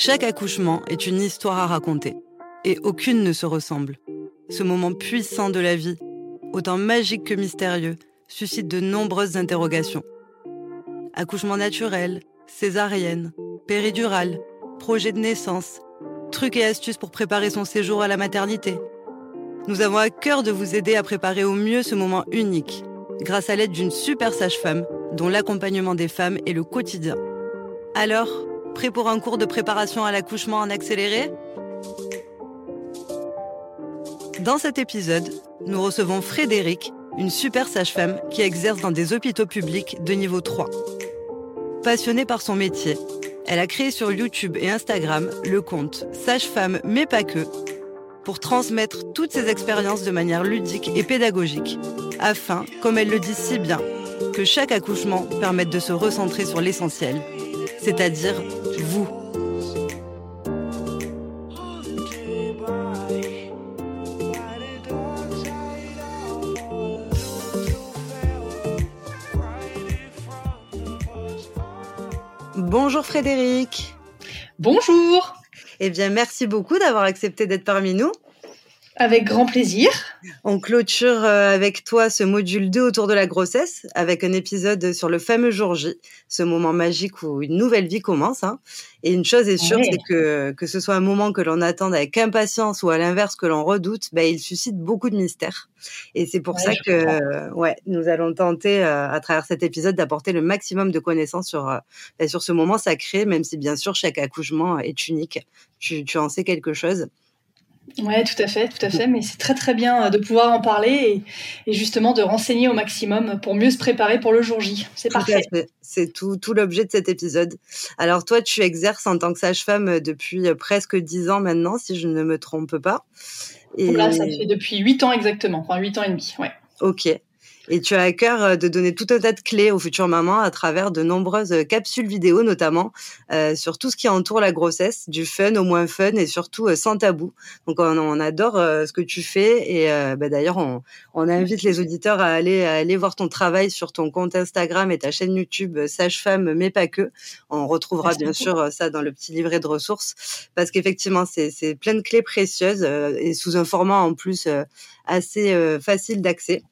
Chaque accouchement est une histoire à raconter, et aucune ne se ressemble. Ce moment puissant de la vie, autant magique que mystérieux, suscite de nombreuses interrogations. Accouchement naturel, césarienne, péridurale, projet de naissance, trucs et astuces pour préparer son séjour à la maternité. Nous avons à cœur de vous aider à préparer au mieux ce moment unique, grâce à l'aide d'une super sage-femme dont l'accompagnement des femmes est le quotidien. Alors, prêt pour un cours de préparation à l'accouchement en accéléré? Dans cet épisode, nous recevons Frédéric, une super sage-femme qui exerce dans des hôpitaux publics de niveau 3. Passionnée par son métier, elle a créé sur YouTube et Instagram le compte Sage-femme mais pas que pour transmettre toutes ses expériences de manière ludique et pédagogique, afin, comme elle le dit si bien, que chaque accouchement permette de se recentrer sur l'essentiel, c'est-à-dire vous. Bonjour Frédéric. Bonjour. Eh bien, merci beaucoup d'avoir accepté d'être parmi nous. Avec grand plaisir. On clôture euh, avec toi ce module 2 autour de la grossesse, avec un épisode sur le fameux jour J, ce moment magique où une nouvelle vie commence. Hein. Et une chose est sûre, c'est que que ce soit un moment que l'on attend avec impatience ou à l'inverse que l'on redoute, bah, il suscite beaucoup de mystères. Et c'est pour ça que ouais, nous allons tenter euh, à travers cet épisode d'apporter le maximum de connaissances sur euh, bah, sur ce moment sacré, même si bien sûr chaque accouchement est unique. Tu, tu en sais quelque chose oui, tout à fait, tout à fait. Mais c'est très très bien euh, de pouvoir en parler et, justement de renseigner au maximum pour mieux se préparer pour le jour J. C'est parfait. C'est tout, tout l'objet de cet épisode. Alors toi, tu exerces en tant que sage-femme depuis euh, presque dix ans maintenant, si je ne me trompe pas. Et... Là, ça fait depuis huit ans exactement, enfin huit ans et demi, ouais. Ok. Et tu as à cœur euh, de donner tout un tas de clés aux futures mamans à travers de nombreuses euh, capsules vidéo, notamment euh, sur tout ce qui entoure la grossesse, du fun au moins fun et surtout sans tabou. Donc on, on adore ce que tu fais et bah, d'ailleurs on, on, invite les auditeurs à aller, à aller voir ton travail sur ton compte Instagram et ta chaîne YouTube Sage-Femme, mais pas que. On retrouvera bien sûr ça dans le petit livret de ressources parce qu'effectivement c'est plein de clés précieuses et sous un format en plus assez facile d'accès.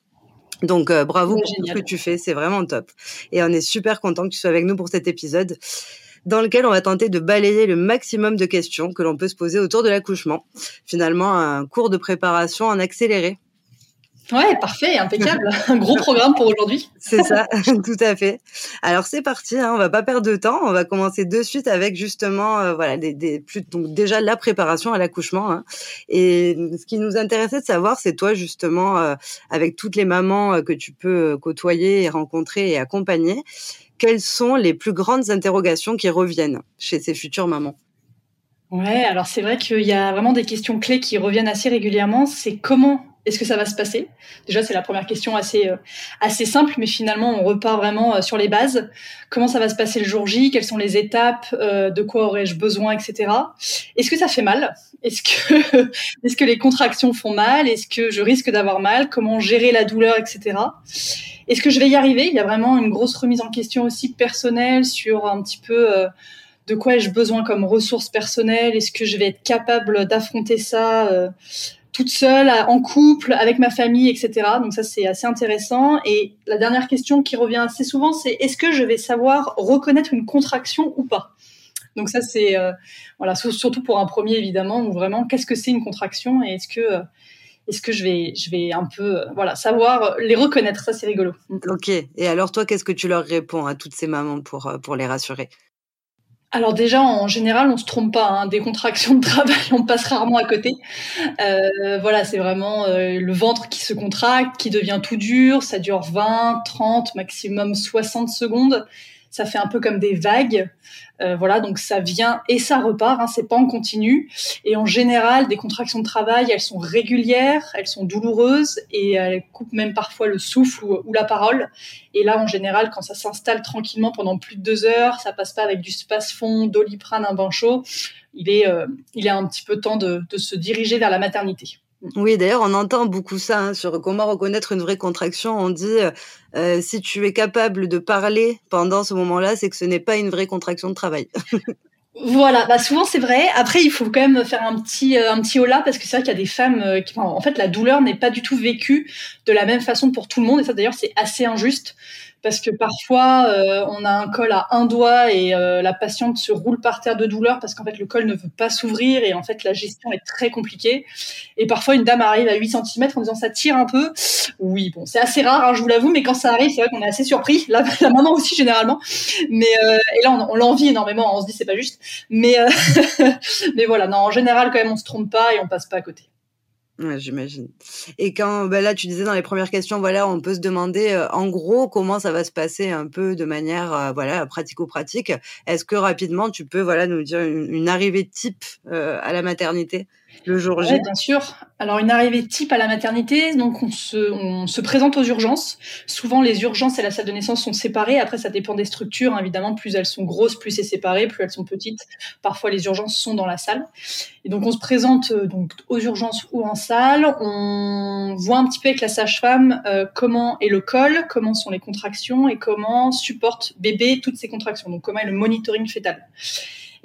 Donc euh, bravo pour tout ce que tu fais, c'est vraiment top. Et on est super content que tu sois avec nous pour cet épisode dans lequel on va tenter de balayer le maximum de questions que l'on peut se poser autour de l'accouchement. Finalement, un cours de préparation en accéléré. Ouais, parfait, impeccable. Un gros programme pour aujourd'hui. C'est ça, tout à fait. Alors c'est parti, hein, on va pas perdre de temps. On va commencer de suite avec justement, euh, voilà, des, des plus, donc déjà la préparation à l'accouchement. Hein. Et ce qui nous intéressait de savoir, c'est toi justement, euh, avec toutes les mamans euh, que tu peux côtoyer et rencontrer et accompagner, quelles sont les plus grandes interrogations qui reviennent chez ces futures mamans? Ouais, alors c'est vrai qu'il y a vraiment des questions clés qui reviennent assez régulièrement. C'est comment est-ce que ça va se passer? Déjà, c'est la première question assez euh, assez simple, mais finalement, on repart vraiment euh, sur les bases. Comment ça va se passer le jour J? Quelles sont les étapes euh, De quoi aurais-je besoin, etc. Est-ce que ça fait mal? Est-ce que que les contractions font mal? Est-ce que je risque d'avoir mal? Comment gérer la douleur, etc. Est-ce que je vais y arriver? Il y a vraiment une grosse remise en question aussi personnelle sur un petit peu de quoi ai-je besoin comme ressources personnelles? Est-ce que je vais être capable d'affronter ça toute seule, en couple, avec ma famille, etc. Donc ça, c'est assez intéressant. Et la dernière question qui revient assez souvent, c'est est-ce que je vais savoir reconnaître une contraction ou pas? Donc ça, c'est euh, voilà, surtout pour un premier évidemment, ou vraiment, qu'est-ce que c'est une contraction et est-ce que euh, je vais, je vais un peu, euh, voilà, savoir les reconnaître? Ça, c'est rigolo. Ok. Et alors toi, qu'est-ce que tu leur réponds à toutes ces mamans pour les rassurer? Alors déjà, en général, on se trompe pas. Hein. Des contractions de travail, on passe rarement à côté. Euh, voilà, c'est vraiment euh, le ventre qui se contracte, qui devient tout dur. Ça dure 20, 30, maximum 60 secondes ça fait un peu comme des vagues. Euh, voilà, donc ça vient et ça repart, hein, c'est pas en continu. Et en général, des contractions de travail, elles sont régulières, elles sont douloureuses et elles coupent même parfois le souffle ou, la parole. Et là, en général, quand ça s'installe tranquillement pendant plus de deux heures, ça passe pas avec du space-fond, doliprane, un bain chaud. Il est, euh, il est un petit peu temps de se diriger vers la maternité. Oui, d'ailleurs, on entend beaucoup ça hein, sur comment reconnaître une vraie contraction. On dit euh, euh, si tu es capable de parler pendant ce moment-là, c'est que ce n'est pas une vraie contraction de travail. Voilà, bah souvent c'est vrai. Après, il faut quand même faire un petit un petit parce que c'est vrai qu'il y a des femmes qui, en fait, la douleur n'est pas du tout vécue de la même façon pour tout le monde. Et ça, d'ailleurs, c'est assez injuste parce que parfois euh, on a un col à un doigt et euh, la patiente se roule par terre de douleur parce qu'en fait le col ne veut pas s'ouvrir et en fait la gestion est très compliquée. Et parfois une dame arrive à 8 cm en disant ça tire un peu. Oui, bon, c'est assez rare, hein, je vous l'avoue, mais quand ça arrive, c'est vrai qu'on est assez surpris. La, maman aussi généralement. Mais euh, et là on, on l'envie énormément, on se dit c'est pas juste. Mais mais voilà, non, en général quand même on se trompe pas et on passe pas à côté. Ouais, j'imagine. Et quand bah là, tu disais dans les premières questions, voilà, on peut se demander euh, en gros comment ça va se passer un peu de manière euh, voilà pratico-pratique. Est-ce que rapidement tu peux voilà nous dire une, une arrivée type euh, à la maternité? Le jour J Bien sûr. Alors une arrivée type à la maternité, donc on se, présente aux urgences. Souvent les urgences et la salle de naissance sont séparées. Après ça dépend des structures, hein. évidemment. Plus elles sont grosses, plus c'est séparé. Plus elles sont petites, parfois les urgences sont dans la salle. Et donc on se présente euh, donc aux urgences ou en salle. On voit un petit peu avec la sage-femme euh, comment est le col, comment sont les contractions et comment supporte bébé toutes ces contractions. Donc comment est le monitoring fœtal.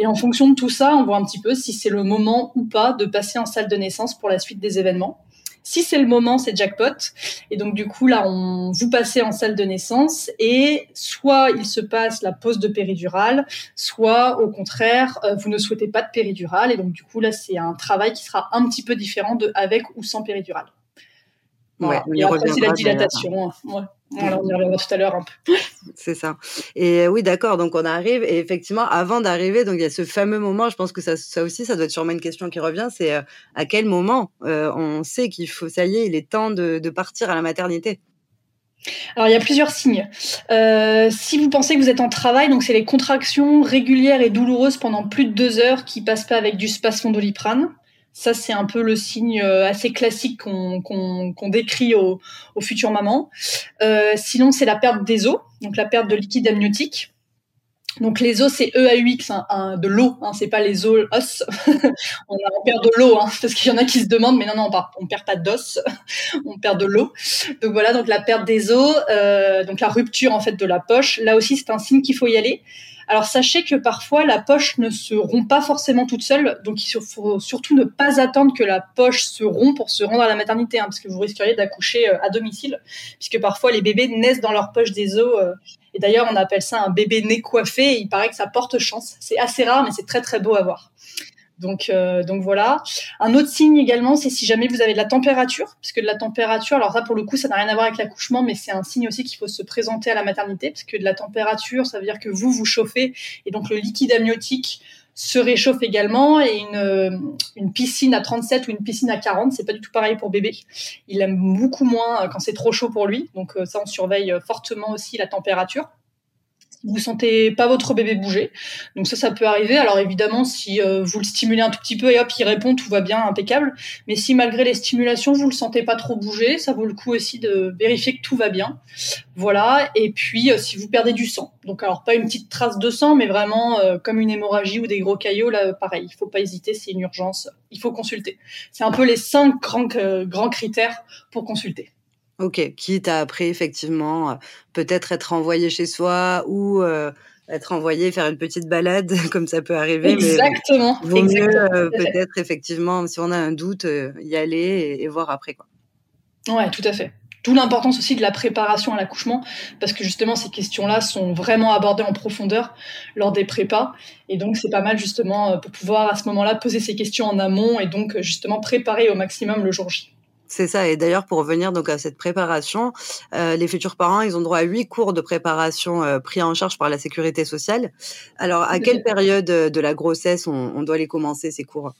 Et en fonction de tout ça, on voit un petit peu si c'est le moment ou pas de passer en salle de naissance pour la suite des événements. Si c'est le moment, c'est jackpot. Et donc du coup là, on vous passez en salle de naissance et soit il se passe la pose de péridurale, soit au contraire euh, vous ne souhaitez pas de péridurale et donc du coup là c'est un travail qui sera un petit peu différent de avec ou sans péridurale. Ouais, et après c'est la dilatation. Hein. Ouais. On y reviendra tout à l'heure un peu. C'est ça. Et euh, oui, d'accord. Donc, on arrive. Et effectivement, avant d'arriver, donc il y a ce fameux moment. Je pense que ça, ça aussi, ça doit être sûrement une question qui revient. C'est euh, à quel moment euh, on sait qu'il faut, ça y est, il est temps de, de partir à la maternité? Alors il y a plusieurs signes. Euh, si vous pensez que vous êtes en travail, donc c'est les contractions régulières et douloureuses pendant plus de deux heures qui passent pas avec du spasfondoliprane. Ça, c'est un peu le signe euh, assez classique qu'on décrit aux, futures mamans. Euh, sinon, c'est la perte des os, donc la perte de liquide amniotique. Donc les os, c'est EAUX, hein, de l'eau, hein, c'est pas les os os. on, perd de l'eau, hein, parce qu'il y en a qui se demandent, mais non, non, on, ne perd pas d'os, on perd de l'eau. Donc voilà, donc la perte des os, euh, donc la rupture en fait de la poche. Là aussi, c'est un signe qu'il faut y aller. Alors sachez que parfois la poche ne se rompt pas forcément toute seule, donc il faut surtout ne pas attendre que la poche se rompt pour se rendre à la maternité, hein, parce que vous risqueriez d'accoucher euh, à domicile, puisque parfois les bébés naissent dans leur poche des os. Euh, et d'ailleurs, on appelle ça un bébé nez coiffé. Et il paraît que ça porte chance. C'est assez rare, mais c'est très très beau à voir. Donc, euh, donc voilà. Un autre signe également, c'est si jamais vous avez de la température, parce que de la température, alors ça pour le coup, ça n'a rien à voir avec l'accouchement, mais c'est un signe aussi qu'il faut se présenter à la maternité, parce que de la température, ça veut dire que vous vous chauffez, et donc le liquide amniotique se réchauffe également, et une, une piscine à 37 ou une piscine à 40, c'est pas du tout pareil pour bébé. Il aime beaucoup moins quand c'est trop chaud pour lui, donc euh, ça on surveille fortement aussi la température vous sentez pas votre bébé bouger. Donc ça, ça peut arriver. Alors évidemment, si euh, vous le stimulez un tout petit peu et hop, il répond, tout va bien, impeccable. Mais si malgré les stimulations, vous le sentez pas trop bouger, ça vaut le coup aussi de vérifier que tout va bien. Voilà. Et puis, euh, si vous perdez du sang. Donc alors pas une petite trace de sang, mais vraiment euh, comme une hémorragie ou des gros caillots, là, pareil. Il faut pas hésiter, c'est une urgence. Il faut consulter. C'est un peu les cinq grands, grands critères pour consulter. Ok, quitte à après effectivement peut-être être envoyé chez soi ou être envoyé faire une petite balade comme ça peut arriver. Exactement. Mais vaut mieux peut-être effectivement si on a un doute y aller et, voir après quoi. Ouais, tout à fait. D'où l'importance aussi de la préparation à l'accouchement, parce que justement ces questions-là sont vraiment abordées en profondeur lors des prépas, et donc c'est pas mal justement pour pouvoir à ce moment-là poser ces questions en amont et donc justement préparer au maximum le jour J. C'est ça. Et d'ailleurs, pour revenir donc à cette préparation, euh, les futurs parents, ils ont droit à huit cours de préparation euh, pris en charge par la sécurité sociale. Alors, à quelle période de la grossesse on doit les commencer ces cours?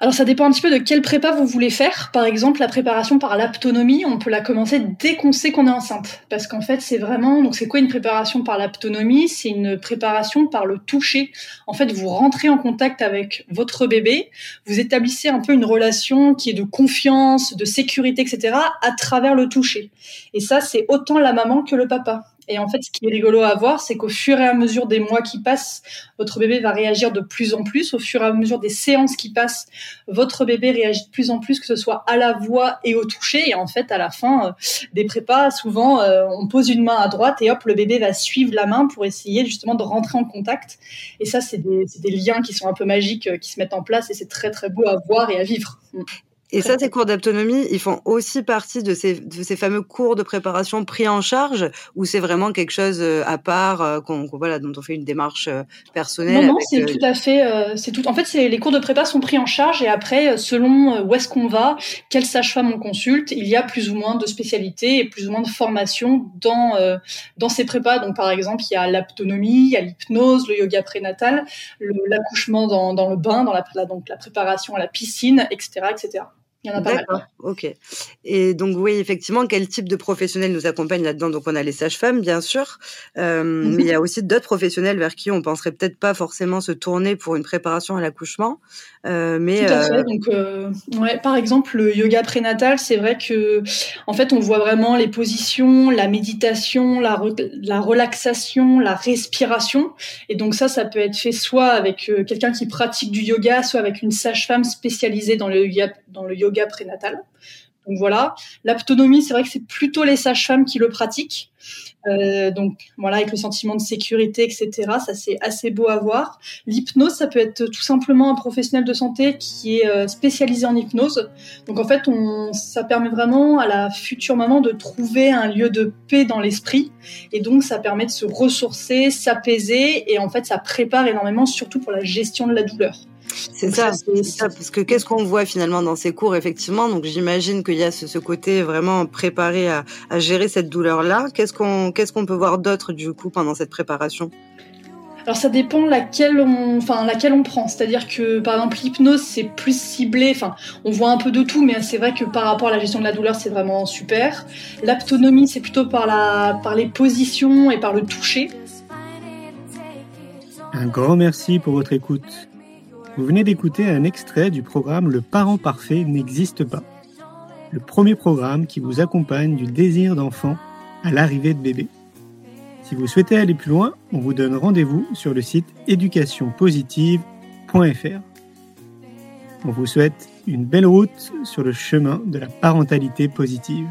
Alors ça dépend un petit peu de quelle prépa vous voulez faire. Par exemple, la préparation par l'aptonomie, on peut la commencer dès qu'on sait qu'on est enceinte. Parce qu'en fait, c'est vraiment... Donc c'est quoi une préparation par l'aptonomie? C'est une préparation par le toucher. En fait, vous rentrez en contact avec votre bébé, vous établissez un peu une relation qui est de confiance, de sécurité, etc. à travers le toucher. Et ça, c'est autant la maman que le papa. Et en fait, ce qui est rigolo à voir, c'est qu'au fur et à mesure des mois qui passent, votre bébé va réagir de plus en plus. Au fur et à mesure des séances qui passent, votre bébé réagit de plus en plus, que ce soit à la voix et au toucher. Et en fait, à la fin euh, des prépas, souvent, euh, on pose une main à droite et hop, le bébé va suivre la main pour essayer justement de rentrer en contact. Et ça, c'est des, des, liens qui sont un peu magiques, qui se mettent en place et c'est très, très beau à voir et à vivre. Et ça, ces cours d'autonomie, ils font aussi partie de ces, de ces fameux cours de préparation pris en charge, ou c'est vraiment quelque chose euh, à part, euh, qu'on, voilà, dont on fait une démarche euh, personnelle Non, non, c'est tout à fait, c'est tout. En fait, c'est les cours de prépa sont pris en charge et après, selon où est-ce qu'on va, quelle sage-femme on consulte, il y a plus ou moins de spécialités et plus ou moins de formations dans dans ces prépas. Donc, par exemple, il y a l'autonomie, il y a l'hypnose, le yoga prénatal, l'accouchement dans, dans le bain, dans la, donc la préparation à la piscine, etc., etc. Il y en a pas mal. Ok. Et donc oui, effectivement, quel type de professionnels nous accompagnent là-dedans? Donc on a les sages-femmes, bien sûr, euh, mhm. mais il y a aussi d'autres professionnels vers qui on penserait peut-être pas forcément se tourner pour une préparation à l'accouchement. Euh, mais Tout à fait. Euh, donc euh, ouais, par exemple, le yoga prénatal, c'est vrai que en fait, on voit vraiment les positions, la méditation, la, la relaxation, la respiration, et donc ça, ça peut être fait soit avec quelqu'un qui pratique du yoga, soit avec une sage-femme spécialisée dans le yoga, dans le yoga prénatal. Donc voilà, l'autonomie, c'est vrai que c'est plutôt les sages-femmes qui le pratiquent. Euh, donc voilà, avec le sentiment de sécurité, etc. Ça c'est assez beau à voir. L'hypnose, ça peut être tout simplement un professionnel de santé qui est euh, spécialisé en hypnose. Donc en fait, ça permet vraiment à la future maman de trouver un lieu de paix dans l'esprit, et donc ça permet de se ressourcer, s'apaiser, et en fait ça prépare énormément, surtout pour la gestion de la douleur. C'est ça, c'est ça, parce que qu'est-ce qu'on voit finalement dans ces cours, effectivement? Donc j'imagine qu'il y a ce, côté vraiment préparé à, gérer cette douleur-là. Qu'est-ce qu'on qu'est-ce qu'on peut voir d'autre du coup pendant cette préparation? Alors ça dépend laquelle on, enfin laquelle on prend. C'est-à-dire que par exemple l'hypnose c'est plus ciblé. Enfin, on voit un peu de tout, mais c'est vrai que par rapport à la gestion de la douleur c'est vraiment super. L'autonomie c'est plutôt par la, par les positions et par le toucher. Un grand merci pour votre écoute. Vous venez d'écouter un extrait du programme Le parent parfait n'existe pas. Le premier programme qui vous accompagne du désir d'enfant à l'arrivée de bébé. Si vous souhaitez aller plus loin, on vous donne rendez-vous sur le site éducationpositive.fr. On vous souhaite une belle route sur le chemin de la parentalité positive.